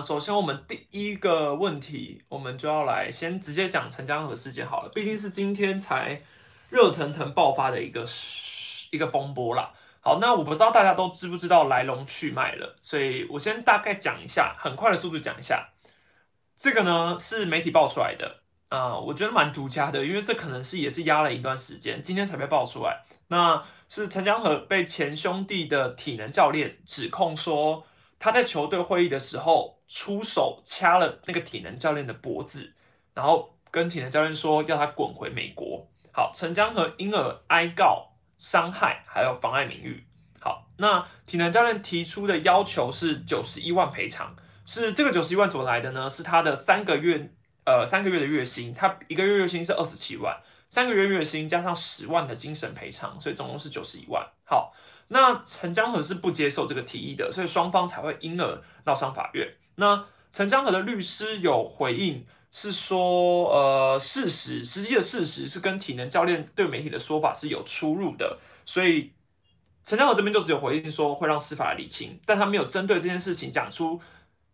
首先我们第一个问题，我们就要来先直接讲陈江河事件好了，毕竟是今天才热腾腾爆发的一个一个风波啦。好，那我不知道大家都知不知道来龙去脉了，所以我先大概讲一下，很快的速度讲一下。这个呢是媒体爆出来的，啊，我觉得蛮独家的，因为这可能是也是压了一段时间，今天才被爆出来。那是陈江河被前兄弟的体能教练指控说，他在球队会议的时候出手掐了那个体能教练的脖子，然后跟体能教练说要他滚回美国。好，陈江河因而哀告。伤害还有妨碍名誉。好，那体能教练提出的要求是九十一万赔偿，是这个九十一万怎么来的呢？是他的三个月，呃，三个月的月薪，他一个月月薪是二十七万，三个月月薪加上十万的精神赔偿，所以总共是九十一万。好，那陈江河是不接受这个提议的，所以双方才会因而闹上法院。那陈江河的律师有回应。是说，呃，事实实际的事实是跟体能教练对媒体的说法是有出入的，所以陈江河这边就只有回应说会让司法理清，但他没有针对这件事情讲出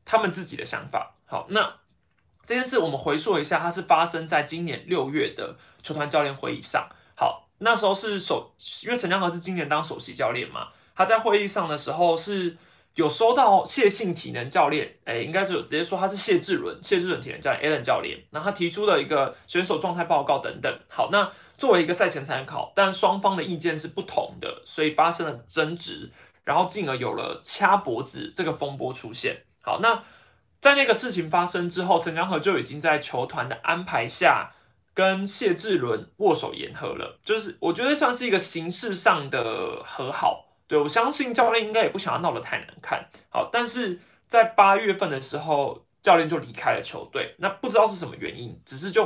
他们自己的想法。好，那这件事我们回溯一下，它是发生在今年六月的球团教练会议上。好，那时候是首，因为陈江河是今年当首席教练嘛，他在会议上的时候是。有收到谢姓体能教练，哎，应该是有直接说他是谢志伦，谢志伦体能教练 Alan 教练，那他提出了一个选手状态报告等等。好，那作为一个赛前参考，但双方的意见是不同的，所以发生了争执，然后进而有了掐脖子这个风波出现。好，那在那个事情发生之后，陈江河就已经在球团的安排下跟谢志伦握手言和了，就是我觉得算是一个形式上的和好。对，我相信教练应该也不想要闹得太难看。好，但是在八月份的时候，教练就离开了球队。那不知道是什么原因，只是就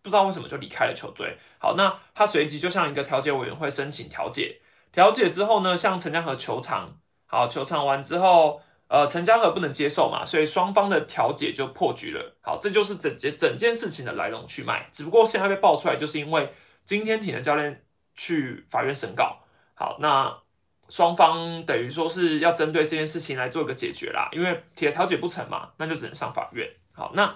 不知道为什么就离开了球队。好，那他随即就向一个调解委员会申请调解。调解之后呢，向陈江河球场，好，球场完之后，呃，陈江河不能接受嘛，所以双方的调解就破局了。好，这就是整件整件事情的来龙去脉。只不过现在被爆出来，就是因为今天体能教练去法院审告。好，那。双方等于说是要针对这件事情来做一个解决啦，因为铁调解不成嘛，那就只能上法院。好，那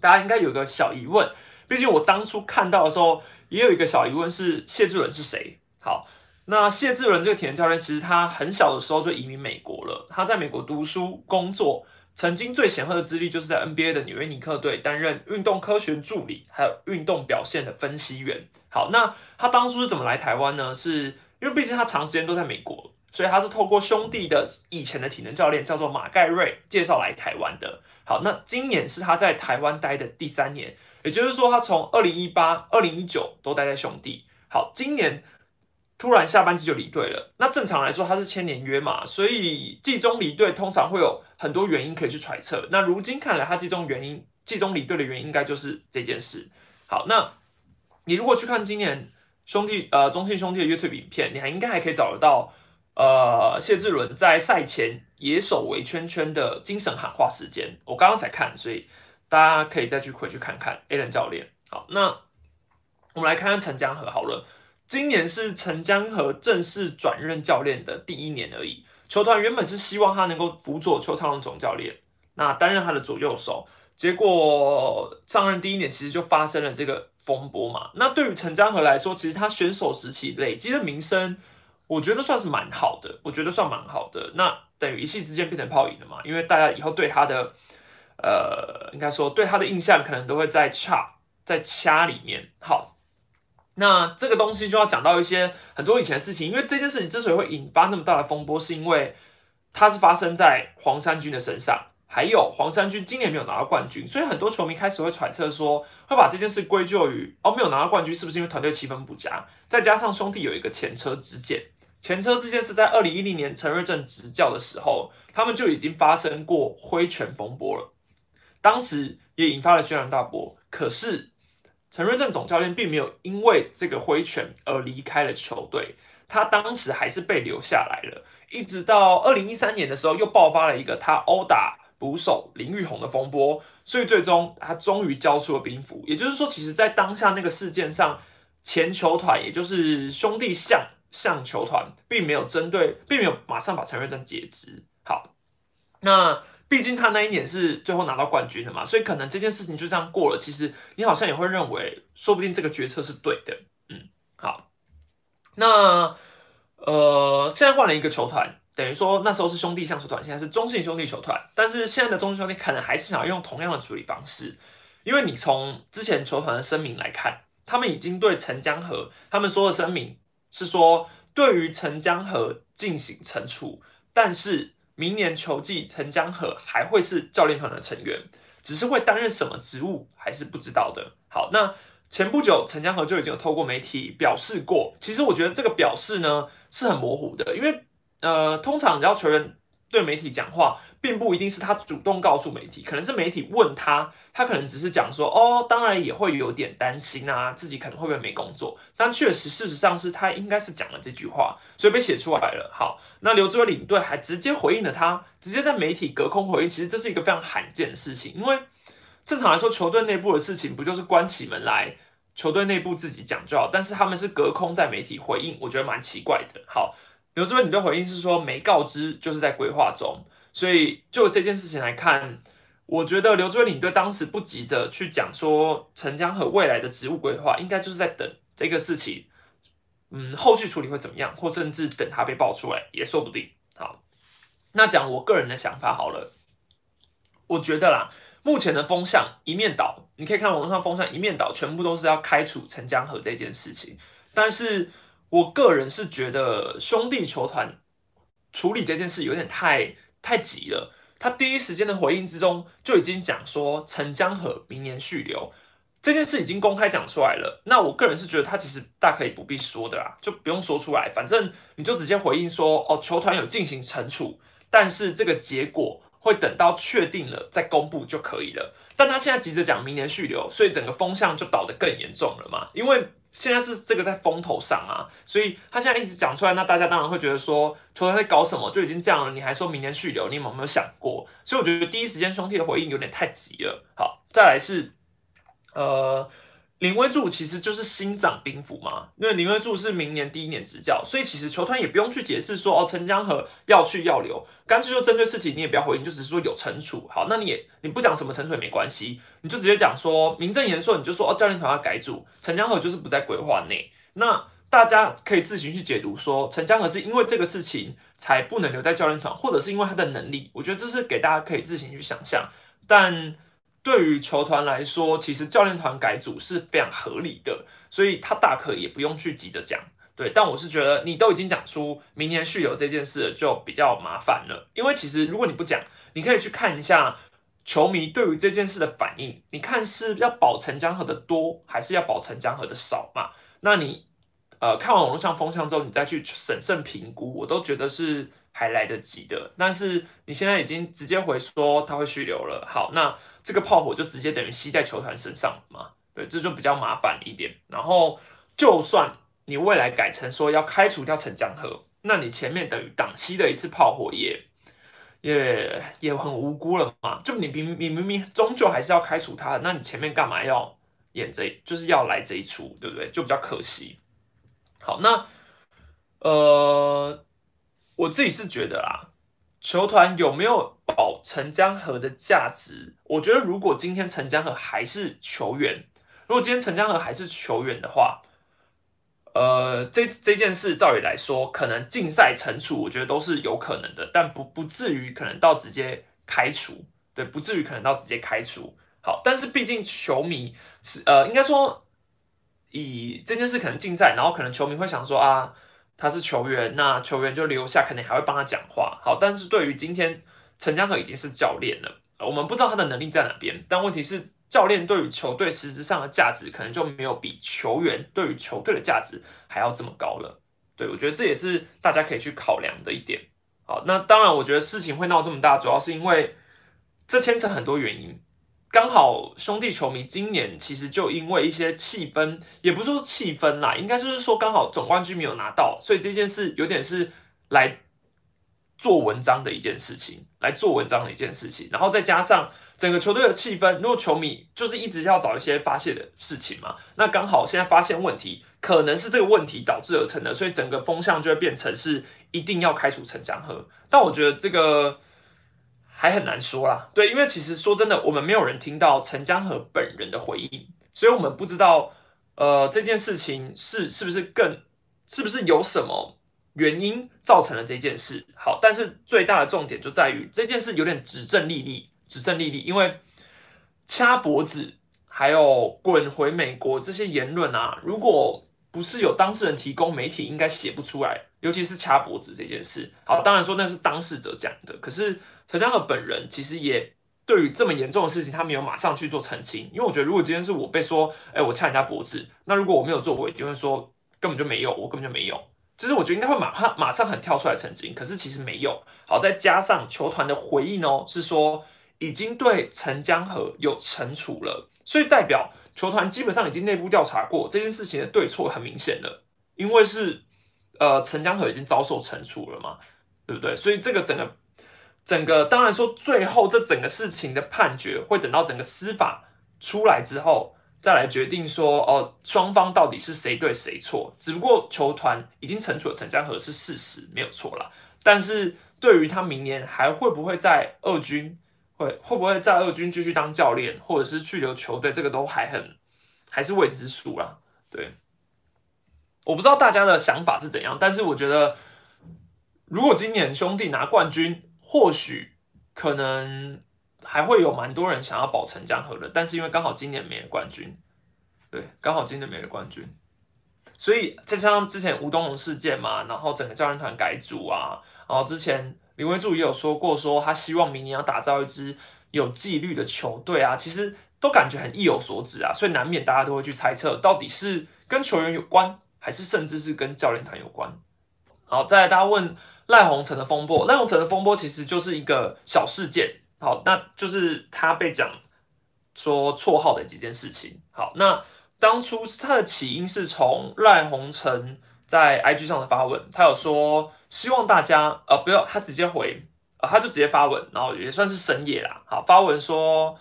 大家应该有个小疑问，毕竟我当初看到的时候也有一个小疑问是谢志伦是谁？好，那谢志伦这个体能教练其实他很小的时候就移民美国了，他在美国读书工作，曾经最显赫的资历就是在 NBA 的纽约尼克队担任运动科学助理，还有运动表现的分析员。好，那他当初是怎么来台湾呢？是因为毕竟他长时间都在美国，所以他是透过兄弟的以前的体能教练叫做马盖瑞介绍来台湾的。好，那今年是他在台湾待的第三年，也就是说他从二零一八、二零一九都待在兄弟。好，今年突然下半季就离队了。那正常来说他是签年约嘛，所以季中离队通常会有很多原因可以去揣测。那如今看来，他季中原因、季中离队的原因应该就是这件事。好，那你如果去看今年。兄弟，呃，中信兄弟的 YouTube 影片，你还应该还可以找得到，呃，谢志伦在赛前野手围圈圈的精神喊话时间，我刚刚才看，所以大家可以再去回去看看 a l n 教练。好，那我们来看看陈江河好了，今年是陈江河正式转任教练的第一年而已，球团原本是希望他能够辅佐邱昌龙总教练，那担任他的左右手，结果上任第一年其实就发生了这个。风波嘛，那对于陈江河来说，其实他选手时期累积的名声，我觉得算是蛮好的，我觉得算蛮好的。那等于一夕之间变成泡影了嘛，因为大家以后对他的，呃，应该说对他的印象可能都会在差在掐里面。好，那这个东西就要讲到一些很多以前的事情，因为这件事情之所以会引发那么大的风波，是因为它是发生在黄山军的身上。还有黄山军今年没有拿到冠军，所以很多球迷开始会揣测说，会把这件事归咎于哦没有拿到冠军，是不是因为团队气氛不佳？再加上兄弟有一个前车之鉴，前车之鉴是在二零一零年陈瑞正执教的时候，他们就已经发生过挥拳风波了，当时也引发了轩然大波。可是陈瑞正总教练并没有因为这个挥拳而离开了球队，他当时还是被留下来了，一直到二零一三年的时候，又爆发了一个他殴打。捕手林玉红的风波，所以最终他终于交出了兵符。也就是说，其实，在当下那个事件上，前球团也就是兄弟象象球团，并没有针对，并没有马上把陈瑞珍解职。好，那毕竟他那一年是最后拿到冠军的嘛，所以可能这件事情就这样过了。其实你好像也会认为，说不定这个决策是对的。嗯，好，那呃，现在换了一个球团，等于说那时候是兄弟相球团，现在是中信兄弟球团，但是现在的中信兄弟可能还是想要用同样的处理方式，因为你从之前球团的声明来看，他们已经对陈江河他们说的声明是说，对于陈江河进行惩处，但是。明年球季，陈江河还会是教练团的成员，只是会担任什么职务还是不知道的。好，那前不久陈江河就已经有透过媒体表示过，其实我觉得这个表示呢是很模糊的，因为呃，通常你要球员。对媒体讲话，并不一定是他主动告诉媒体，可能是媒体问他，他可能只是讲说，哦，当然也会有点担心啊，自己可能会不会没工作，但确实事实上是他应该是讲了这句话，所以被写出来了。好，那刘志伟领队还直接回应了他，直接在媒体隔空回应，其实这是一个非常罕见的事情，因为正常来说，球队内部的事情不就是关起门来，球队内部自己讲就好，但是他们是隔空在媒体回应，我觉得蛮奇怪的。好。刘志伟，你的回应是说没告知，就是在规划中。所以就这件事情来看，我觉得刘志伟领队当时不急着去讲说陈江河未来的职务规划，应该就是在等这个事情，嗯，后续处理会怎么样，或甚至等他被爆出来也说不定。好，那讲我个人的想法好了，我觉得啦，目前的风向一面倒，你可以看网络上风向一面倒，全部都是要开除陈江河这件事情，但是。我个人是觉得兄弟球团处理这件事有点太太急了。他第一时间的回应之中就已经讲说陈江河明年续留这件事已经公开讲出来了。那我个人是觉得他其实大可以不必说的啦，就不用说出来，反正你就直接回应说哦，球团有进行惩处，但是这个结果会等到确定了再公布就可以了。但他现在急着讲明年续留，所以整个风向就倒得更严重了嘛，因为。现在是这个在风头上啊，所以他现在一直讲出来，那大家当然会觉得说球团在搞什么，就已经这样了，你还说明年续留，你有没有想过？所以我觉得第一时间兄弟的回应有点太急了。好，再来是呃。林威柱其实就是新掌兵符嘛，因为林威柱是明年第一年执教，所以其实球团也不用去解释说哦陈江河要去要留，干脆就针对事情你也不要回应，就只是说有惩处。好，那你也你不讲什么惩处也没关系，你就直接讲说名正言顺，你就说哦教练团要改组，陈江河就是不在规划内。那大家可以自行去解读说陈江河是因为这个事情才不能留在教练团，或者是因为他的能力，我觉得这是给大家可以自行去想象，但。对于球团来说，其实教练团改组是非常合理的，所以他大可也不用去急着讲。对，但我是觉得你都已经讲出明年续有这件事，就比较麻烦了。因为其实如果你不讲，你可以去看一下球迷对于这件事的反应，你看是要保陈江河的多，还是要保陈江河的少嘛？那你呃看完网络上风向之后，你再去审慎评估，我都觉得是还来得及的。但是你现在已经直接回说他会续留了，好，那。这个炮火就直接等于吸在球团身上嘛？对，这就比较麻烦一点。然后，就算你未来改成说要开除掉陈江河，那你前面等于挡吸的一次炮火也也也很无辜了嘛？就你明你明明终究还是要开除他，那你前面干嘛要演这，就是要来这一出，对不对？就比较可惜。好，那呃，我自己是觉得啦。球团有没有保陈江河的价值？我觉得，如果今天陈江河还是球员，如果今天陈江河还是球员的话，呃，这这件事照理来说，可能禁赛惩处，我觉得都是有可能的，但不不至于可能到直接开除，对，不至于可能到直接开除。好，但是毕竟球迷是呃，应该说以这件事可能禁赛，然后可能球迷会想说啊。他是球员，那球员就留下，肯定还会帮他讲话。好，但是对于今天陈江河已经是教练了，我们不知道他的能力在哪边。但问题是，教练对于球队实质上的价值，可能就没有比球员对于球队的价值还要这么高了。对我觉得这也是大家可以去考量的一点。好，那当然，我觉得事情会闹这么大，主要是因为这牵扯很多原因。刚好兄弟球迷今年其实就因为一些气氛，也不是说气氛啦，应该就是说刚好总冠军没有拿到，所以这件事有点是来做文章的一件事情，来做文章的一件事情。然后再加上整个球队的气氛，如果球迷就是一直要找一些发泄的事情嘛，那刚好现在发现问题，可能是这个问题导致而成的，所以整个风向就会变成是一定要开除陈江河。但我觉得这个。还很难说啦。对，因为其实说真的，我们没有人听到陈江河本人的回应，所以我们不知道，呃，这件事情是是不是更是不是有什么原因造成了这件事。好，但是最大的重点就在于这件事有点指证立立，指证立立，因为掐脖子还有滚回美国这些言论啊，如果不是有当事人提供，媒体应该写不出来。尤其是掐脖子这件事，好，当然说那是当事者讲的，可是陈江河本人其实也对于这么严重的事情，他没有马上去做澄清。因为我觉得，如果今天是我被说，哎，我掐人家脖子，那如果我没有做，我一定会说根本就没有，我根本就没有。其实我觉得应该会马上马上很跳出来澄清，可是其实没有。好，再加上球团的回应哦，是说已经对陈江河有惩处了，所以代表球团基本上已经内部调查过这件事情的对错很明显了，因为是。呃，陈江河已经遭受惩处了嘛，对不对？所以这个整个整个，当然说最后这整个事情的判决会等到整个司法出来之后再来决定说，哦，双方到底是谁对谁错。只不过球团已经惩处了陈江河是事实，没有错啦。但是对于他明年还会不会在二军，会会不会在二军继续当教练，或者是去留球队，这个都还很还是未知数啦。对。我不知道大家的想法是怎样，但是我觉得，如果今年兄弟拿冠军，或许可能还会有蛮多人想要保陈江河的。但是因为刚好今年没了冠军，对，刚好今年没了冠军，所以再加上之前吴东龙事件嘛，然后整个教练团改组啊，然后之前林威柱也有说过，说他希望明年要打造一支有纪律的球队啊，其实都感觉很意有所指啊，所以难免大家都会去猜测，到底是跟球员有关。还是甚至是跟教练团有关。好，再来大家问赖鸿成的风波，赖鸿成的风波其实就是一个小事件。好，那就是他被讲说绰号的几件事情。好，那当初他的起因是从赖鸿成在 IG 上的发文，他有说希望大家呃不要，他直接回呃他就直接发文，然后也算是深夜啦。好，发文说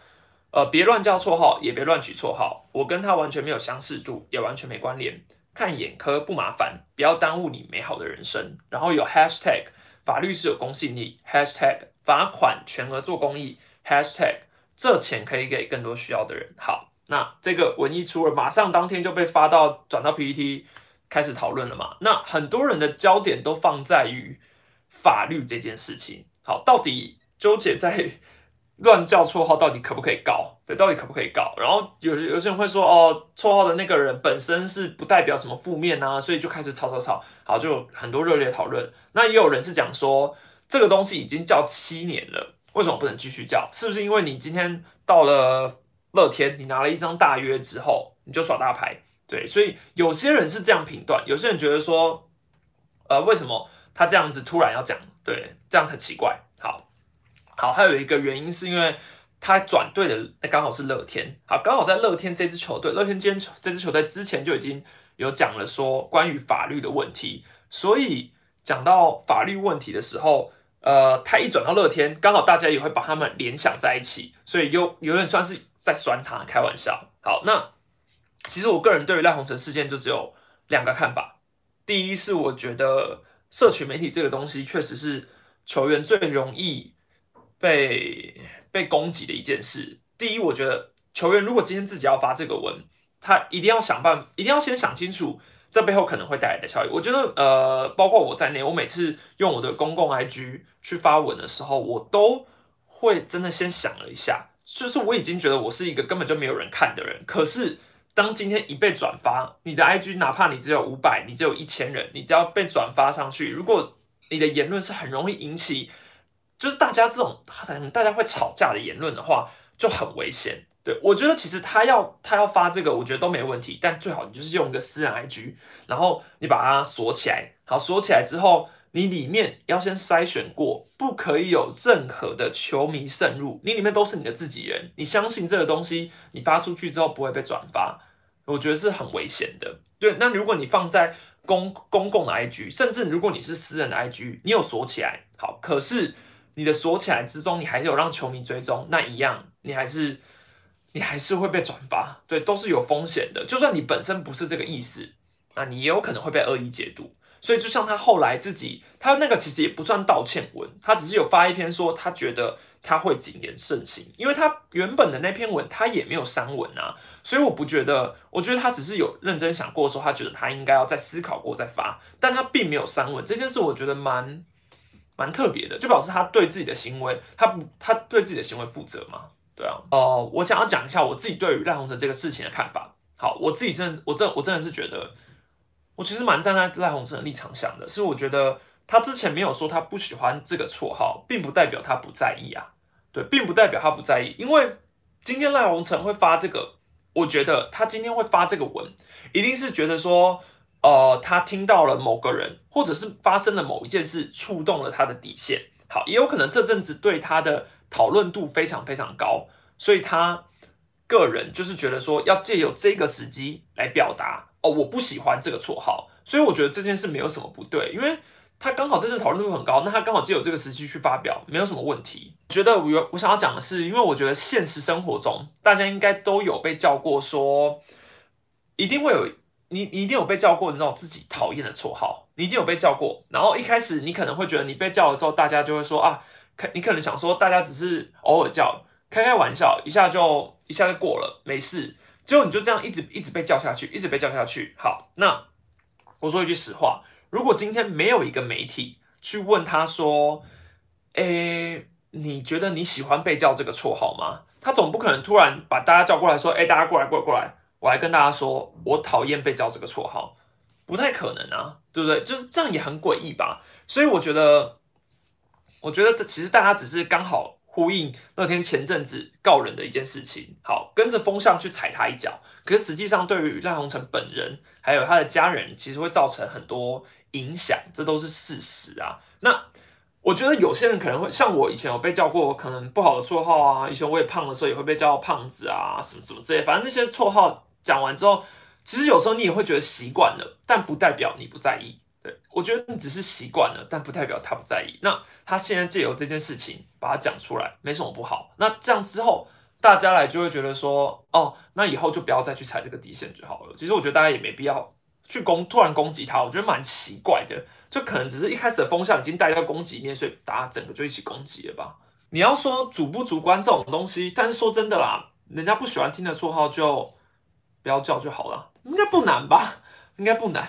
呃别乱叫绰号，也别乱取绰号，我跟他完全没有相似度，也完全没关联。看眼科不麻烦，不要耽误你美好的人生。然后有 hashtag 法律是有公信力，hashtag 罚款全额做公益，hashtag 这钱可以给更多需要的人。好，那这个文一出了，马上当天就被发到转到 PPT 开始讨论了嘛？那很多人的焦点都放在于法律这件事情。好，到底纠结在？乱叫绰号到底可不可以告？对，到底可不可以告？然后有有些人会说，哦，绰号的那个人本身是不代表什么负面啊，所以就开始吵吵吵，好，就很多热烈讨论。那也有人是讲说，这个东西已经叫七年了，为什么不能继续叫？是不是因为你今天到了乐天，你拿了一张大约之后，你就耍大牌？对，所以有些人是这样评断，有些人觉得说，呃，为什么他这样子突然要讲？对，这样很奇怪。好，好还有一个原因是因为他转队的刚好是乐天，好，刚好在乐天这支球队，乐天今天这支球队之前就已经有讲了说关于法律的问题，所以讲到法律问题的时候，呃，他一转到乐天，刚好大家也会把他们联想在一起，所以有有点算是在酸他，开玩笑。好，那其实我个人对于赖鸿成事件就只有两个看法，第一是我觉得社群媒体这个东西确实是球员最容易。被被攻击的一件事。第一，我觉得球员如果今天自己要发这个文，他一定要想办，一定要先想清楚这背后可能会带来的效益。我觉得，呃，包括我在内，我每次用我的公共 IG 去发文的时候，我都会真的先想了一下，就是我已经觉得我是一个根本就没有人看的人。可是，当今天一被转发，你的 IG 哪怕你只有五百，你只有一千人，你只要被转发上去，如果你的言论是很容易引起。就是大家这种大家会吵架的言论的话，就很危险。对我觉得其实他要他要发这个，我觉得都没问题。但最好你就是用一个私人 IG，然后你把它锁起来。好，锁起来之后，你里面要先筛选过，不可以有任何的球迷渗入。你里面都是你的自己人，你相信这个东西，你发出去之后不会被转发，我觉得是很危险的。对，那如果你放在公公共的 IG，甚至如果你是私人的 IG，你有锁起来，好，可是。你的锁起来之中，你还是有让球迷追踪，那一样，你还是你还是会被转发，对，都是有风险的。就算你本身不是这个意思，那你也有可能会被恶意解读。所以，就像他后来自己，他那个其实也不算道歉文，他只是有发一篇说他觉得他会谨言慎行，因为他原本的那篇文他也没有删文啊，所以我不觉得，我觉得他只是有认真想过说，他觉得他应该要再思考过再发，但他并没有删文这件事，我觉得蛮蛮特别的，就表示他对自己的行为，他不他对自己的行为负责嘛？对啊，哦，我想要讲一下我自己对于赖鸿成这个事情的看法。好，我自己真的，我真我真的是觉得，我其实蛮站在赖鸿成的立场想的，是我觉得他之前没有说他不喜欢这个绰号，并不代表他不在意啊，对，并不代表他不在意，因为今天赖鸿成会发这个，我觉得他今天会发这个文，一定是觉得说，呃，他听到了某个人，或者是发生了某一件事，触动了他的底线。好，也有可能这阵子对他的讨论度非常非常高，所以他。个人就是觉得说要借由这个时机来表达哦，我不喜欢这个绰号，所以我觉得这件事没有什么不对，因为他刚好这次讨论度很高，那他刚好借有这个时机去发表，没有什么问题。觉得我我想要讲的是，因为我觉得现实生活中大家应该都有被叫过，说一定会有你你一定有被叫过那种自己讨厌的绰号，你一定有被叫过。然后一开始你可能会觉得你被叫了之后，大家就会说啊，可你可能想说大家只是偶尔叫。开开玩笑，一下就一下就过了，没事。结果你就这样一直一直被叫下去，一直被叫下去。好，那我说一句实话，如果今天没有一个媒体去问他说：“诶，你觉得你喜欢被叫这个绰号吗？”他总不可能突然把大家叫过来说：“诶，大家过来，过来，过来，我来跟大家说，我讨厌被叫这个绰号。”不太可能啊，对不对？就是这样也很诡异吧。所以我觉得，我觉得这其实大家只是刚好。呼应乐天前阵子告人的一件事情，好跟着风向去踩他一脚，可是实际上对于赖鸿成本人还有他的家人，其实会造成很多影响，这都是事实啊。那我觉得有些人可能会像我以前有被叫过可能不好的绰号啊，以前我也胖的时候也会被叫胖子啊，什么什么之类，反正那些绰号讲完之后，其实有时候你也会觉得习惯了，但不代表你不在意。我觉得你只是习惯了，但不代表他不在意。那他现在借由这件事情把它讲出来，没什么不好。那这样之后，大家来就会觉得说，哦，那以后就不要再去踩这个底线就好了。其实我觉得大家也没必要去攻，突然攻击他，我觉得蛮奇怪的。就可能只是一开始的风向已经带到攻击面，所以大家整个就一起攻击了吧。你要说主不主观这种东西，但是说真的啦，人家不喜欢听的绰号就不要叫就好了，应该不难吧？应该不难。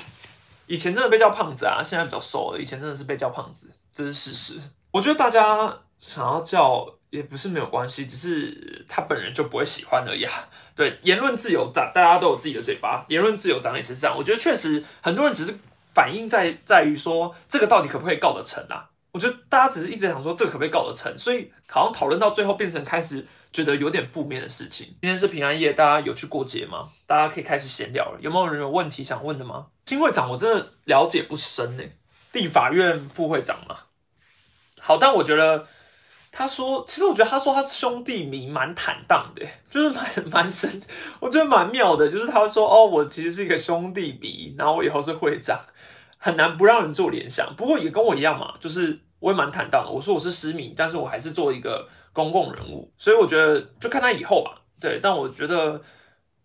以前真的被叫胖子啊，现在比较瘦了。以前真的是被叫胖子，这是事实。我觉得大家想要叫也不是没有关系，只是他本人就不会喜欢而已啊。对，言论自由长，大家都有自己的嘴巴，言论自由长在身上。我觉得确实很多人只是反映在在于说这个到底可不可以告得成啊？我觉得大家只是一直想说这个可不可以告得成，所以好像讨论到最后变成开始觉得有点负面的事情。今天是平安夜，大家有去过节吗？大家可以开始闲聊了。有没有人有问题想问的吗？新会长我真的了解不深呢，立法院副会长嘛。好，但我觉得他说，其实我觉得他说他是兄弟迷蛮坦荡的，就是蛮 蛮神，我觉得蛮妙的，就是他说哦，我其实是一个兄弟迷，然后我以后是会长。很难不让人做联想，不过也跟我一样嘛，就是我也蛮坦荡的。我说我是失明，但是我还是做一个公共人物，所以我觉得就看他以后吧。对，但我觉得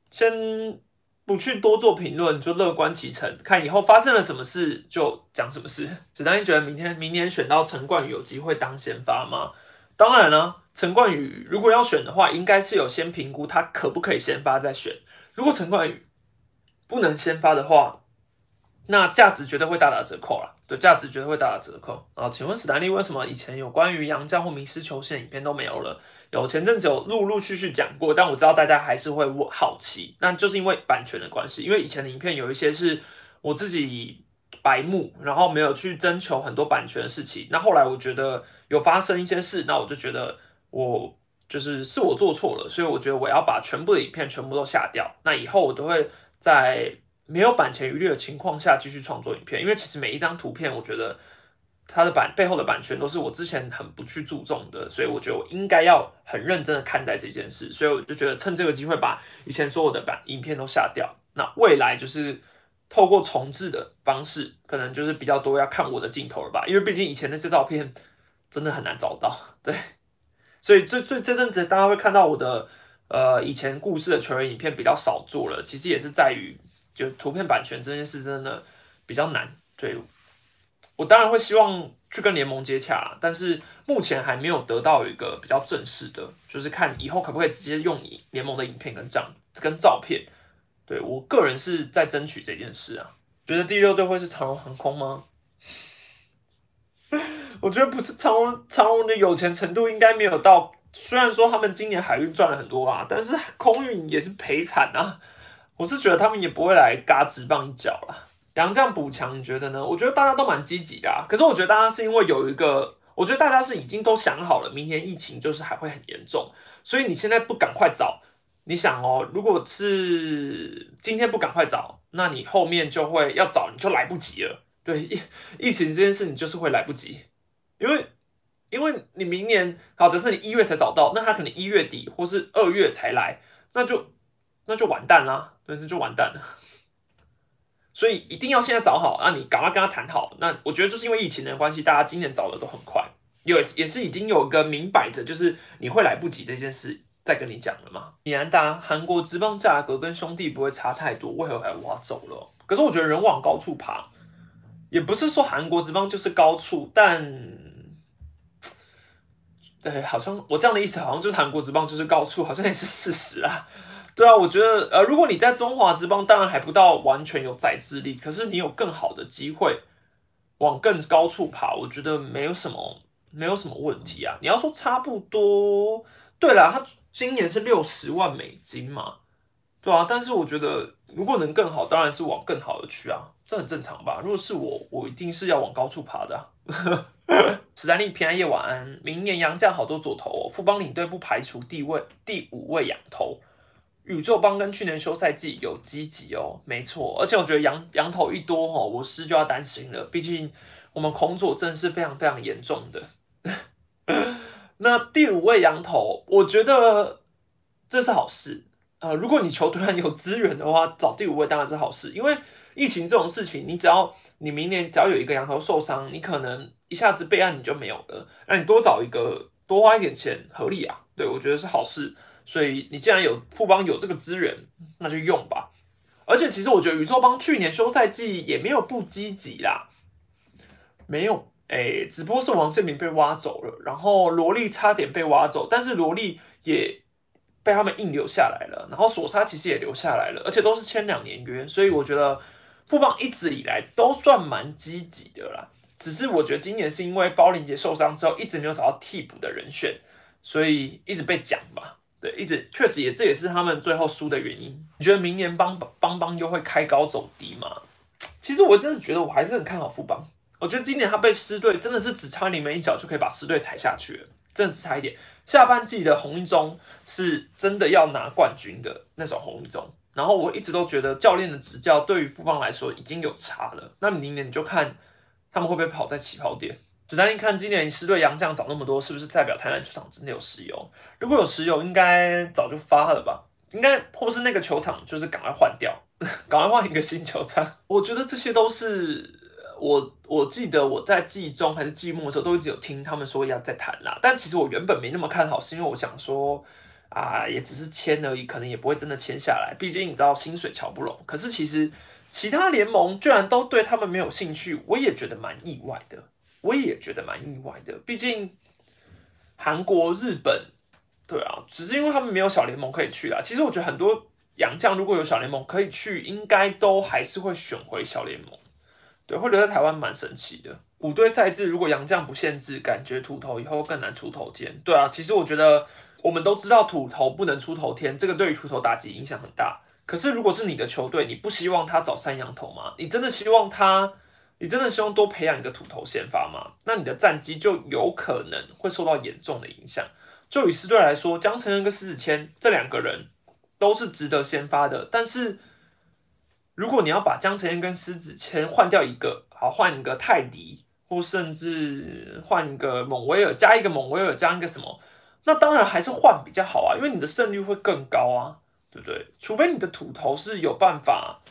先不去多做评论，就乐观其成，看以后发生了什么事就讲什么事。子丹，你觉得明天明年选到陈冠宇有机会当先发吗？当然了，陈冠宇如果要选的话，应该是有先评估他可不可以先发再选。如果陈冠宇不能先发的话，那价值绝对会大打折扣了，对，价值绝对会大打折扣啊！请问史丹利为什么以前有关于杨绛或迷失球线影片都没有了？有前阵子有陆陆续续讲过，但我知道大家还是会好奇，那就是因为版权的关系，因为以前的影片有一些是我自己白目，然后没有去征求很多版权的事情。那后来我觉得有发生一些事，那我就觉得我就是是我做错了，所以我觉得我要把全部的影片全部都下掉。那以后我都会在。没有版权余力的情况下继续创作影片，因为其实每一张图片，我觉得它的版背后的版权都是我之前很不去注重的，所以我觉得我应该要很认真的看待这件事，所以我就觉得趁这个机会把以前所有的版影片都下掉。那未来就是透过重置的方式，可能就是比较多要看我的镜头了吧，因为毕竟以前那些照片真的很难找到，对，所以最最这阵子大家会看到我的呃以前故事的球员影片比较少做了，其实也是在于。就图片版权这件事真的比较难，对，我当然会希望去跟联盟接洽，但是目前还没有得到一个比较正式的，就是看以后可不可以直接用联盟的影片跟照跟照片。对我个人是在争取这件事啊。觉得第六队会是长荣航空吗？我觉得不是，长荣长荣的有钱程度应该没有到。虽然说他们今年海运赚了很多啊，但是空运也是赔惨啊。我是觉得他们也不会来嘎直棒一脚了。杨将补强，你觉得呢？我觉得大家都蛮积极的啊。可是我觉得大家是因为有一个，我觉得大家是已经都想好了，明年疫情就是还会很严重，所以你现在不赶快找，你想哦，如果是今天不赶快找，那你后面就会要找，你就来不及了。对疫疫情这件事，你就是会来不及，因为因为你明年好，只是你一月才找到，那他可能一月底或是二月才来，那就那就完蛋啦，对，那就完蛋了。所以一定要现在找好，那你赶快跟他谈好。那我觉得就是因为疫情的关系，大家今年找的都很快，有也是已经有个明摆着，就是你会来不及这件事，再跟你讲了嘛。米兰达韩国职棒价格跟兄弟不会差太多，为何还挖走了？可是我觉得人往高处爬，也不是说韩国职棒就是高处，但，对，好像我这样的意思，好像就是韩国职棒就是高处，好像也是事实啊。对啊，我觉得呃，如果你在中华之邦，当然还不到完全有载智力，可是你有更好的机会往更高处爬，我觉得没有什么没有什么问题啊。你要说差不多，对了，他今年是六十万美金嘛，对啊，但是我觉得如果能更好，当然是往更好的去啊，这很正常吧。如果是我，我一定是要往高处爬的。史丹利平安夜晚安，明年杨将好多左投哦，富邦领队不排除地位第五位仰头。宇宙帮跟去年休赛季有积极哦，没错，而且我觉得羊羊头一多哈，我师就要担心了，毕竟我们孔左症是非常非常严重的。那第五位羊头，我觉得这是好事。呃，如果你球队有资源的话，找第五位当然是好事，因为疫情这种事情，你只要你明年只要有一个羊头受伤，你可能一下子备案你就没有了，那你多找一个，多花一点钱合理啊，对我觉得是好事。所以你既然有富邦有这个资源，那就用吧。而且其实我觉得宇宙邦去年休赛季也没有不积极啦，没有哎，只不过是王建民被挖走了，然后罗莉差点被挖走，但是罗莉也被他们硬留下来了，然后索沙其实也留下来了，而且都是签两年约，所以我觉得富邦一直以来都算蛮积极的啦。只是我觉得今年是因为包林杰受伤之后，一直没有找到替补的人选，所以一直被讲吧。对，一直确实也这也是他们最后输的原因。你觉得明年邦邦邦又会开高走低吗？其实我真的觉得我还是很看好富邦。我觉得今年他被狮队真的是只差你们一脚就可以把狮队踩下去了，真的只差一点。下半季的红一中是真的要拿冠军的那种红一中。然后我一直都觉得教练的执教对于富邦来说已经有差了。那明年你就看他们会不会跑在起跑点。只单一看今年狮队洋将找那么多，是不是代表台南球场真的有石油？如果有石油，应该早就发了吧？应该或是那个球场就是赶快换掉，赶快换一个新球场。我觉得这些都是我我记得我在季中还是季末的时候都一直有听他们说要再谈啦。但其实我原本没那么看好，是因为我想说啊，也只是签而已，可能也不会真的签下来。毕竟你知道薪水瞧不拢。可是其实其他联盟居然都对他们没有兴趣，我也觉得蛮意外的。我也觉得蛮意外的，毕竟韩国、日本，对啊，只是因为他们没有小联盟可以去啦。其实我觉得很多洋将如果有小联盟可以去，应该都还是会选回小联盟，对，会留在台湾蛮神奇的。五队赛制如果洋将不限制，感觉土头以后更难出头天。对啊，其实我觉得我们都知道土头不能出头天，这个对于土头打击影响很大。可是如果是你的球队，你不希望他找三羊头吗？你真的希望他？你真的希望多培养一个土头先发吗？那你的战绩就有可能会受到严重的影响。就以狮队来说，江承恩跟施子谦这两个人都是值得先发的。但是，如果你要把江承恩跟狮子谦换掉一个，好换一个泰迪，或甚至换一个蒙维尔，加一个蒙维尔，加一个什么，那当然还是换比较好啊，因为你的胜率会更高啊，对不对？除非你的土头是有办法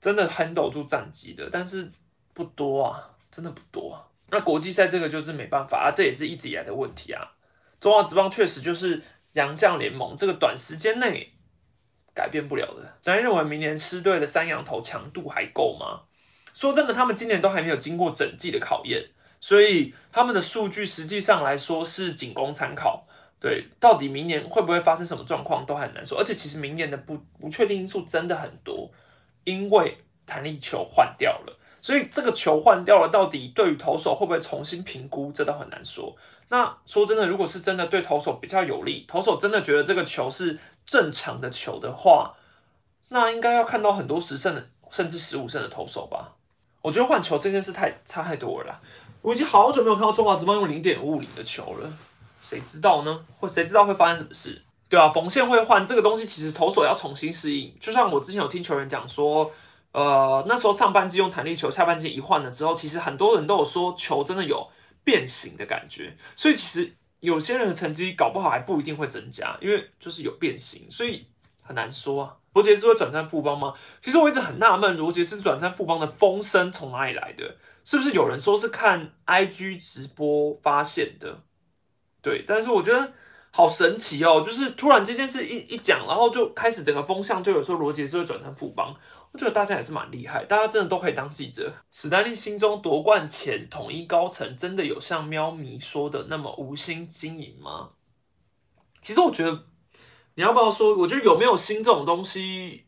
真的 handle 住战绩的，但是。不多啊，真的不多。那国际赛这个就是没办法啊，这也是一直以来的问题啊。中华职棒确实就是洋将联盟，这个短时间内改变不了的。咱认为明年狮队的三羊头强度还够吗？说真的，他们今年都还没有经过整季的考验，所以他们的数据实际上来说是仅供参考。对，到底明年会不会发生什么状况都很难说。而且其实明年的不不确定因素真的很多，因为弹力球换掉了，所以这个球换掉了，到底对于投手会不会重新评估，这都很难说。那说真的，如果是真的对投手比较有利，投手真的觉得这个球是正常的球的话，那应该要看到很多十胜的，甚至十五胜的投手吧。我觉得换球这件事太差太多了，我已经好久没有看到中华职棒用零点五五零的球了，谁知道呢？或谁知道会发生什么事？对啊，缝线会换这个东西，其实投手要重新适应。就像我之前有听球员讲说，呃，那时候上半季用弹力球，下半季一换了之后，其实很多人都有说球真的有。变形的感觉，所以其实有些人的成绩搞不好还不一定会增加，因为就是有变形，所以很难说啊。罗杰斯会转战富邦吗？其实我一直很纳闷，罗杰斯转战富邦的风声从哪里来的？是不是有人说是看 IG 直播发现的？对，但是我觉得好神奇哦，就是突然这件事一一讲，然后就开始整个风向就有说罗杰斯会转战富邦。觉得大家也是蛮厉害，大家真的都可以当记者。史丹利心中夺冠前，统一高层真的有像喵咪说的那么无心经营吗？其实我觉得，你要不要说？我觉得有没有心这种东西，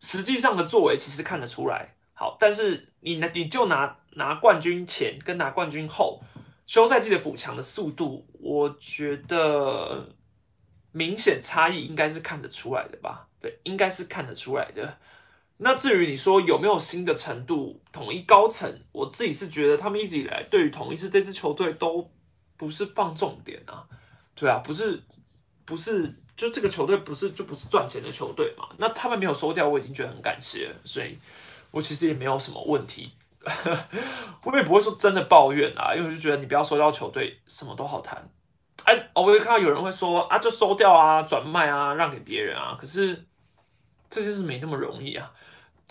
实际上的作为其实看得出来。好，但是你呢？你就拿拿冠军前跟拿冠军后休赛季的补强的速度，我觉得明显差异应该是看得出来的吧？对，应该是看得出来的。那至于你说有没有新的程度，统一高层，我自己是觉得他们一直以来对于统一是这支球队都不是放重点啊，对啊，不是不是，就这个球队不是就不是赚钱的球队嘛？那他们没有收掉，我已经觉得很感谢，所以我其实也没有什么问题，我也不会说真的抱怨啊，因为我就觉得你不要收掉球队，什么都好谈。哎，我会看到有人会说啊，就收掉啊，转卖啊，让给别人啊，可是这件事没那么容易啊。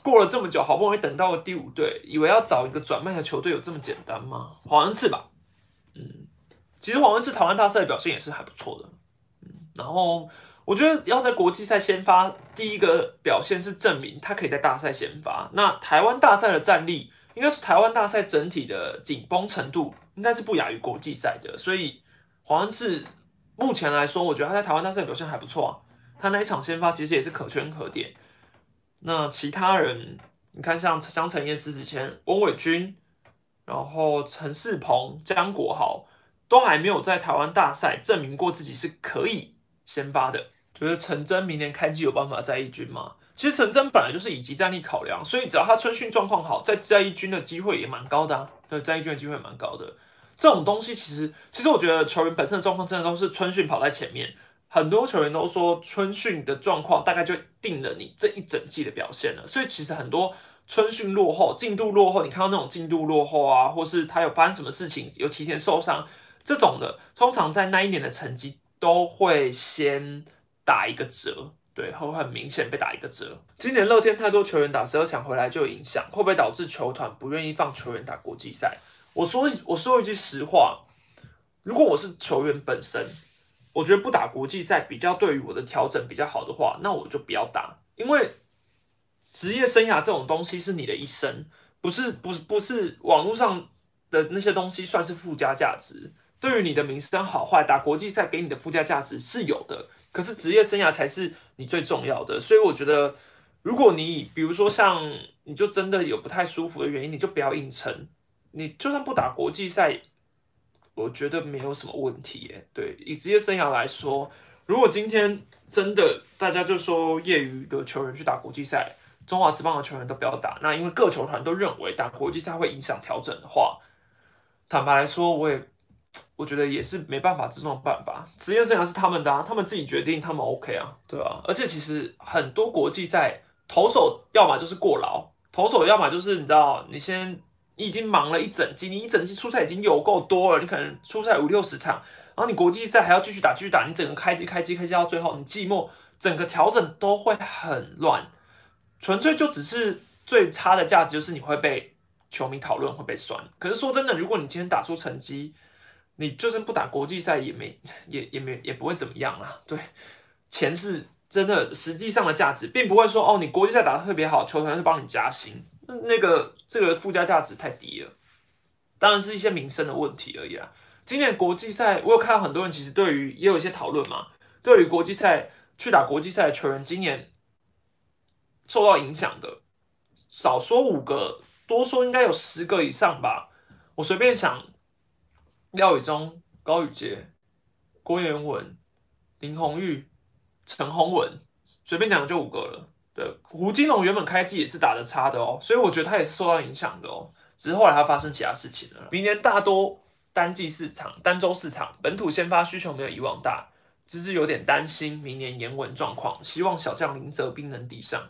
过了这么久，好不容易等到了第五队，以为要找一个转卖的球队有这么简单吗？黄恩赐吧，嗯，其实黄恩赐台湾大赛的表现也是还不错的，嗯，然后我觉得要在国际赛先发，第一个表现是证明他可以在大赛先发。那台湾大赛的战力，应该是台湾大赛整体的紧绷程度，应该是不亚于国际赛的。所以黄恩赐目前来说，我觉得他在台湾大赛表现还不错啊，他那一场先发其实也是可圈可点。那其他人，你看像江承燕、狮子谦、翁伟君，然后陈世鹏、江国豪，都还没有在台湾大赛证明过自己是可以先发的。觉得陈真明年开机有办法在一军吗？其实陈真本来就是以集战力考量，所以只要他春训状况好，在在一军的机会也蛮高的啊。对，在一军的机会蛮高的。这种东西其实，其实我觉得球员本身的状况真的都是春训跑在前面。很多球员都说春训的状况大概就定了你这一整季的表现了，所以其实很多春训落后、进度落后，你看到那种进度落后啊，或是他有发生什么事情，有提前受伤这种的，通常在那一年的成绩都会先打一个折，对，会很明显被打一个折。今年乐天太多球员打十二强回来就有影响，会不会导致球团不愿意放球员打国际赛？我说我说一句实话，如果我是球员本身。我觉得不打国际赛比较对于我的调整比较好的话，那我就不要打，因为职业生涯这种东西是你的一生，不是不是不是网络上的那些东西算是附加价值。对于你的名声好坏，打国际赛给你的附加价值是有的，可是职业生涯才是你最重要的。所以我觉得，如果你比如说像你就真的有不太舒服的原因，你就不要硬撑，你就算不打国际赛。我觉得没有什么问题耶。对，以职业生涯来说，如果今天真的大家就说业余的球员去打国际赛，中华职棒的球员都不要打，那因为各球团都认为打国际赛会影响调整的话，坦白来说，我也我觉得也是没办法，这种办法。职业生涯是他们的，啊，他们自己决定，他们 OK 啊，对啊。而且其实很多国际赛投手要么就是过劳，投手要么就是你知道，你先。你已经忙了一整季，你一整季出赛已经有够多了，你可能出赛五六十场，然后你国际赛还要继续打，继续打，你整个开机开机开机到最后，你寂寞整个调整都会很乱，纯粹就只是最差的价值就是你会被球迷讨论，会被酸。可是说真的，如果你今天打出成绩，你就算不打国际赛也没也也没也不会怎么样啊。对，钱是真的实际上的价值，并不会说哦，你国际赛打得特别好，球团就帮你加薪。那个这个附加价值太低了。当然是一些民生的问题而已啊。今年国际赛，我有看到很多人其实对于也有一些讨论嘛，对于国际赛去打国际赛的球员，今年受到影响的，少说五个，多说应该有十个以上吧。我随便想，廖宇中、高宇杰、郭元文、林红玉、陈宏文，随便讲就五个了。对，胡金龙原本开季也是打的差的哦，所以我觉得他也是受到影响的哦。只是后来他发生其他事情了。明年大多单季市场、单周市场，本土先发需求没有以往大，芝芝有点担心明年延稳状况，希望小将林泽斌能抵上。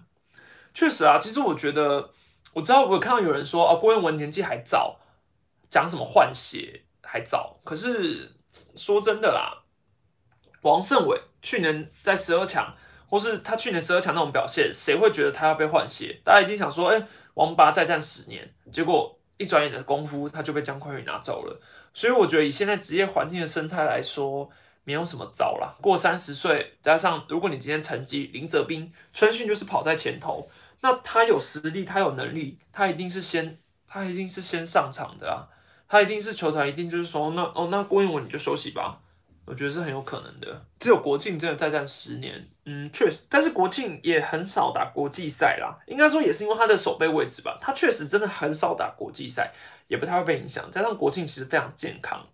确实啊，其实我觉得，我知道我看到有人说，哦，郭彦文年纪还早，讲什么换血还早。可是说真的啦，王胜伟去年在十二强，或是他去年十二强那种表现，谁会觉得他要被换血？大家一定想说，哎，王八再战十年，结果。一转眼的功夫，他就被江坤宇拿走了。所以我觉得以现在职业环境的生态来说，没有什么招啦。过三十岁，加上如果你今天成绩，林泽斌、春训就是跑在前头，那他有实力，他有能力，他一定是先，他一定是先上场的啊。他一定是球团一定就是说，那哦，那郭彦文你就休息吧。我觉得是很有可能的。只有国庆真的再战十年，嗯，确实，但是国庆也很少打国际赛啦。应该说也是因为他的守备位置吧，他确实真的很少打国际赛，也不太会被影响。加上国庆其实非常健康，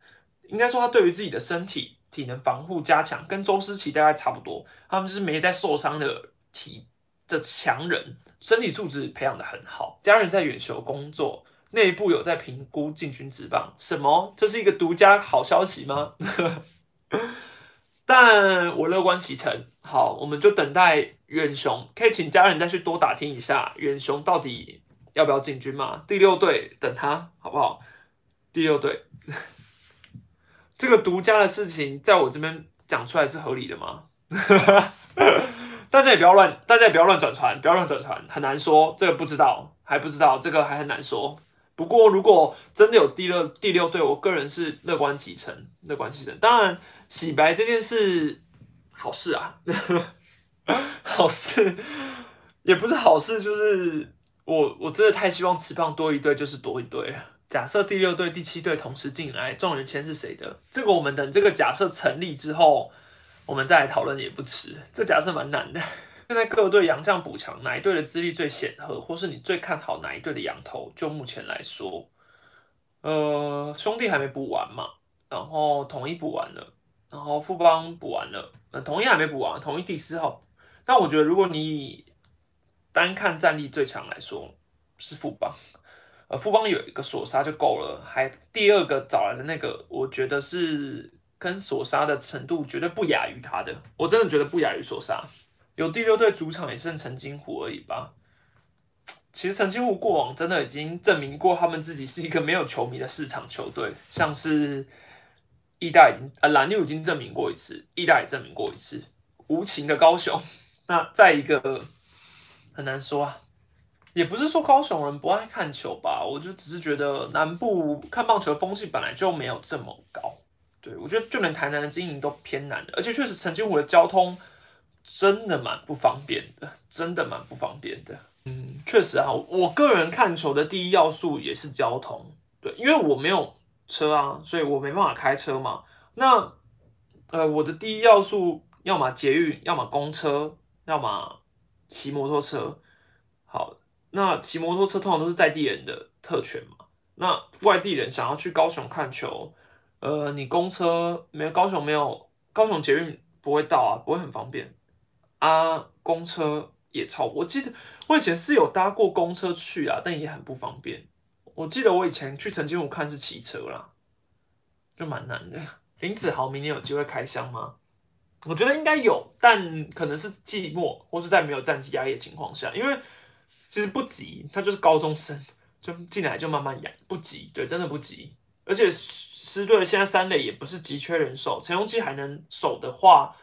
应该说他对于自己的身体体能防护加强，跟周思齐大概差不多。他们就是没在受伤的体的强人，身体素质培养的很好。家人在远球工作，内部有在评估进军职棒，什么？这是一个独家好消息吗？但我乐观其成。好，我们就等待远雄，可以请家人再去多打听一下远雄到底要不要进军吗？第六队等他好不好？第六队，这个独家的事情在我这边讲出来是合理的吗？大家也不要乱，大家也不要乱转传，不要乱转传，很难说，这个不知道，还不知道，这个还很难说。不过如果真的有第六第六队，我个人是乐观其成，乐观其成。当然。洗白这件事，好事啊，好事也不是好事，就是我我真的太希望持棒多一队就是多一队假设第六队、第七队同时进来，状元签是谁的？这个我们等这个假设成立之后，我们再来讨论也不迟。这假设蛮难的。现在各队洋将补强，哪一队的资历最显赫，或是你最看好哪一队的羊头？就目前来说，呃，兄弟还没补完嘛，然后统一补完了。然后富邦补完了，那统一还没补完，统一第四号。但我觉得，如果你单看战力最强来说，是富邦。呃，富邦有一个索杀就够了，还第二个找来的那个，我觉得是跟索杀的程度绝对不亚于他的。我真的觉得不亚于索杀。有第六队主场也剩陈金虎而已吧。其实陈金湖过往真的已经证明过，他们自己是一个没有球迷的市场球队，像是。意大已经呃蓝牛已经证明过一次，意大也证明过一次，无情的高雄。那再一个很难说啊，也不是说高雄人不爱看球吧，我就只是觉得南部看棒球风气本来就没有这么高。对我觉得就连台南的经营都偏难的，而且确实曾经我的交通真的蛮不方便的，真的蛮不方便的。嗯，确实啊，我个人看球的第一要素也是交通，对，因为我没有。车啊，所以我没办法开车嘛。那呃，我的第一要素，要么捷运，要么公车，要么骑摩托车。好，那骑摩托车通常都是在地人的特权嘛。那外地人想要去高雄看球，呃，你公车没有高雄没有高雄捷运不会到啊，不会很方便啊。公车也超，我记得我以前是有搭过公车去啊，但也很不方便。我记得我以前去曾经我看是骑车啦，就蛮难的。林子豪明年有机会开箱吗？我觉得应该有，但可能是季末或是在没有战绩压力的情况下，因为其实不急，他就是高中生，就进来就慢慢养，不急，对，真的不急。而且狮队现在三垒也不是急缺人手，陈永基还能守的话，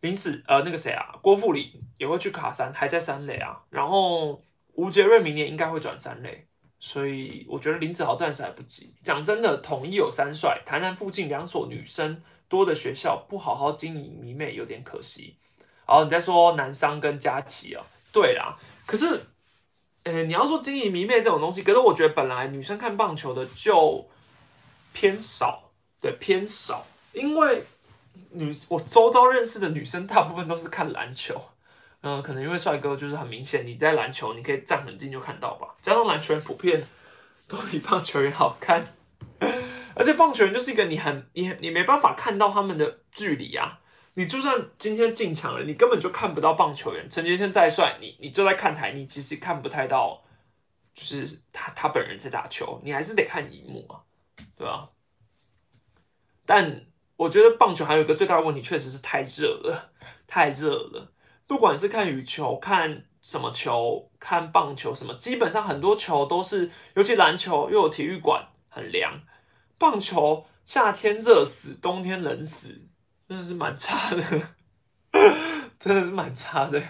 林子呃那个谁啊，郭富林也会去卡三，还在三垒啊。然后吴杰瑞明年应该会转三垒。所以我觉得林子豪暂时还不急。讲真的，统一有三帅，台南附近两所女生多的学校不好好经营迷妹，有点可惜。好，你再说南商跟佳琪啊？对啦，可是呃，你要说经营迷妹这种东西，可是我觉得本来女生看棒球的就偏少，对，偏少，因为女我周遭认识的女生大部分都是看篮球，嗯，可能因为帅哥就是很明显，你在篮球你可以站很近就看到吧，加上篮球员普遍都比棒球员好看，而且棒球员就是一个你很你你没办法看到他们的距离啊。你就算今天进场了，你根本就看不到棒球员。陈杰宪再帅，你你坐在看台，你其实看不太到，就是他他本人在打球，你还是得看荧幕啊，对吧？但我觉得棒球还有一个最大的问题，确实是太热了，太热了。不管是看羽球、看什么球、看棒球什么，基本上很多球都是，尤其篮球又有体育馆很凉，棒球夏天热死，冬天冷死。真的是蛮差的，真的是蛮差的，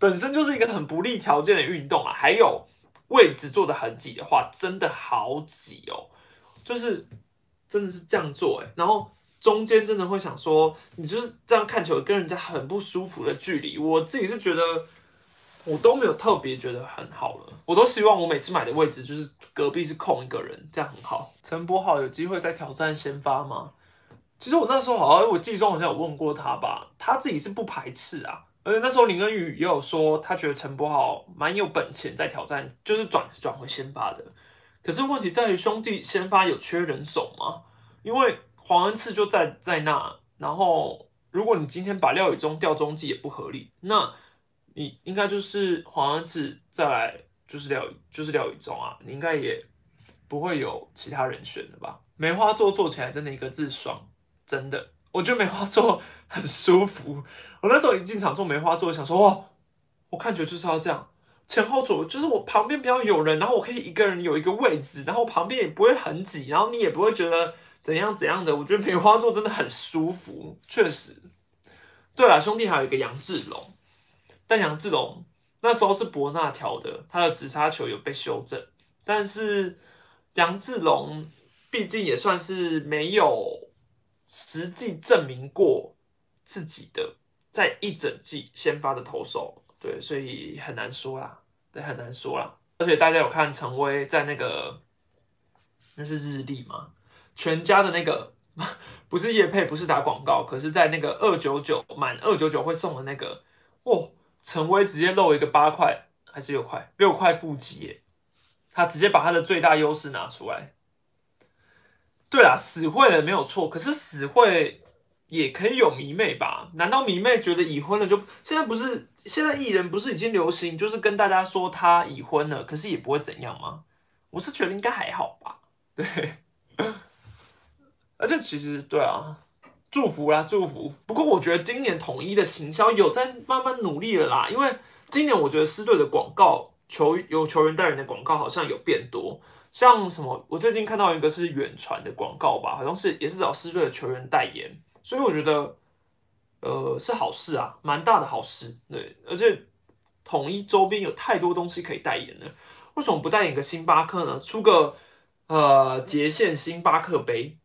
本身就是一个很不利条件的运动啊。还有位置坐的很挤的话，真的好挤哦。就是真的是这样做哎，然后中间真的会想说，你就是这样看球，跟人家很不舒服的距离。我自己是觉得，我都没有特别觉得很好了。我都希望我每次买的位置就是隔壁是空一个人，这样很好。陈柏豪有机会再挑战先发吗？其实我那时候好像我记忆中好像有问过他吧，他自己是不排斥啊，而且那时候林恩宇也有说他觉得陈柏豪蛮有本钱在挑战，就是转转回先发的。可是问题在于兄弟先发有缺人手吗？因为黄恩赐就在在那，然后如果你今天把廖宇中调中继也不合理，那你应该就是黄恩赐再来就是廖宇就是廖宇中啊，你应该也不会有其他人选的吧？梅花座做起来真的一个字爽。真的，我觉得梅花座很舒服。我那时候一进场做梅花座，想说哇，我看觉就是要这样，前后左，就是我旁边不要有人，然后我可以一个人有一个位置，然后旁边也不会很挤，然后你也不会觉得怎样怎样的。我觉得梅花座真的很舒服，确实。对了，兄弟还有一个杨志龙，但杨志龙那时候是伯纳调的，他的直插球有被修正，但是杨志龙毕竟也算是没有。实际证明过自己的，在一整季先发的投手，对，所以很难说啦，对，很难说啦。而且大家有看陈威在那个，那是日历吗？全家的那个 不是叶配，不是打广告，可是在那个二九九满二九九会送的那个，哇，陈威直接漏一个八块还是六块，六块腹肌耶，他直接把他的最大优势拿出来。对啦，死会了没有错，可是死会也可以有迷妹吧？难道迷妹觉得已婚了就现在不是现在艺人不是已经流行，就是跟大家说他已婚了，可是也不会怎样吗？我是觉得应该还好吧。对，而且其实对啊，祝福啦，祝福。不过我觉得今年统一的行销有在慢慢努力了啦，因为今年我觉得狮队的广告球有球员代言的广告好像有变多。像什么？我最近看到一个是远传的广告吧，好像是也是找狮队的球员代言，所以我觉得，呃，是好事啊，蛮大的好事。对，而且统一周边有太多东西可以代言了，为什么不代言个星巴克呢？出个呃捷线星巴克杯，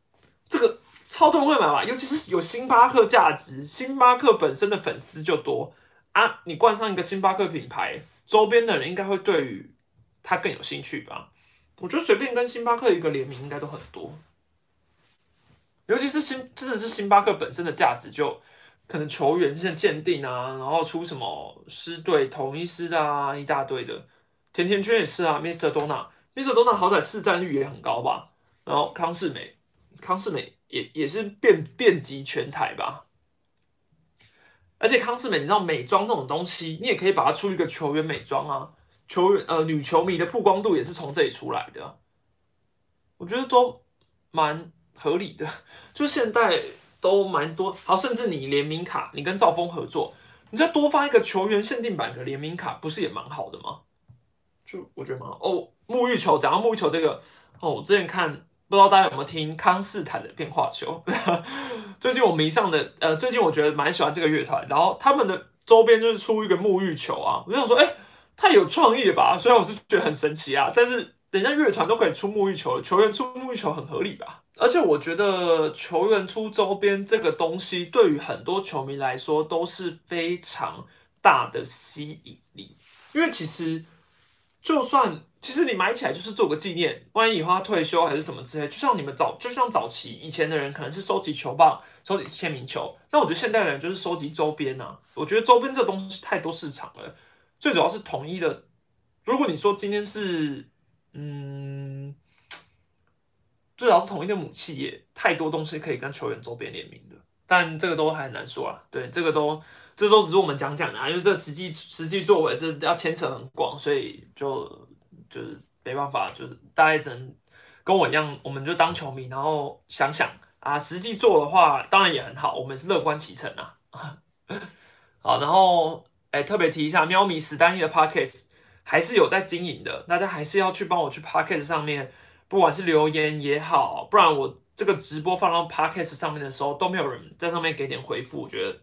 这个超多人会买嘛，尤其是有星巴克价值，星巴克本身的粉丝就多啊，你冠上一个星巴克品牌，周边的人应该会对于它更有兴趣吧。我觉得随便跟星巴克一个联名应该都很多，尤其是星真的是星巴克本身的价值就可能球员现在鉴定啊，然后出什么师队同一师啊一大堆的，甜甜圈也是啊，Mr. Dona，Mr. Dona 好歹市占率也很高吧，然后康世美，康世美也也是遍遍及全台吧，而且康世美你知道美妆这种东西，你也可以把它出一个球员美妆啊。球员呃，女球迷的曝光度也是从这里出来的，我觉得都蛮合理的。就现在都蛮多，好，甚至你联名卡，你跟兆丰合作，你再多发一个球员限定版的联名卡，不是也蛮好的吗？就我觉得蛮好哦。沐浴球，讲到沐浴球这个哦，我之前看，不知道大家有没有听康斯坦的变化球？最近我迷上的，呃，最近我觉得蛮喜欢这个乐团，然后他们的周边就是出一个沐浴球啊，我就想说，哎。太有创意了吧！虽然我是觉得很神奇啊，但是人家乐团都可以出沐浴球，球员出沐浴球很合理吧？而且我觉得球员出周边这个东西，对于很多球迷来说都是非常大的吸引力。因为其实就算其实你买起来就是做个纪念，万一以后他退休还是什么之类，就像你们早就像早期以前的人可能是收集球棒、收集签名球，那我觉得现代人就是收集周边啊。我觉得周边这东西太多市场了，最主要是统一的。如果你说今天是嗯，最主要是统一的母企业，太多东西可以跟球员周边联名的，但这个都还很难说啊。对，这个都。这都只是我们讲讲的啊，因为这实际实际作为，这要牵扯很广，所以就就是没办法，就是大家只能跟我一样，我们就当球迷，然后想想啊，实际做的话，当然也很好，我们是乐观其成啊。好，然后哎，特别提一下，喵咪史丹利的 podcast 还是有在经营的，大家还是要去帮我去 podcast 上面，不管是留言也好，不然我这个直播放到 podcast 上面的时候，都没有人在上面给点回复，我觉得。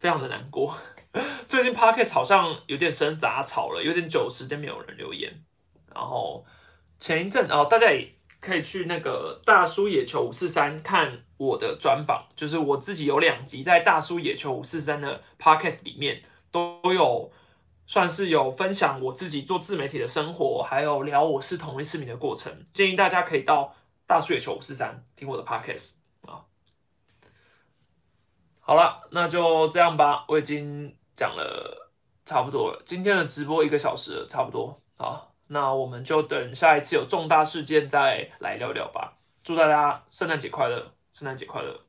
非常的难过，最近 podcast 好像有点生杂草了，有点久时间没有人留言。然后前一阵哦，大家也可以去那个大叔野球五四三看我的专访，就是我自己有两集在大叔野球五四三的 podcast 里面都有，算是有分享我自己做自媒体的生活，还有聊我是同一市民的过程。建议大家可以到大叔野球五四三听我的 podcast 啊。好了，那就这样吧。我已经讲了差不多了，今天的直播一个小时了，差不多。好，那我们就等下一次有重大事件再来聊聊吧。祝大家圣诞节快乐，圣诞节快乐。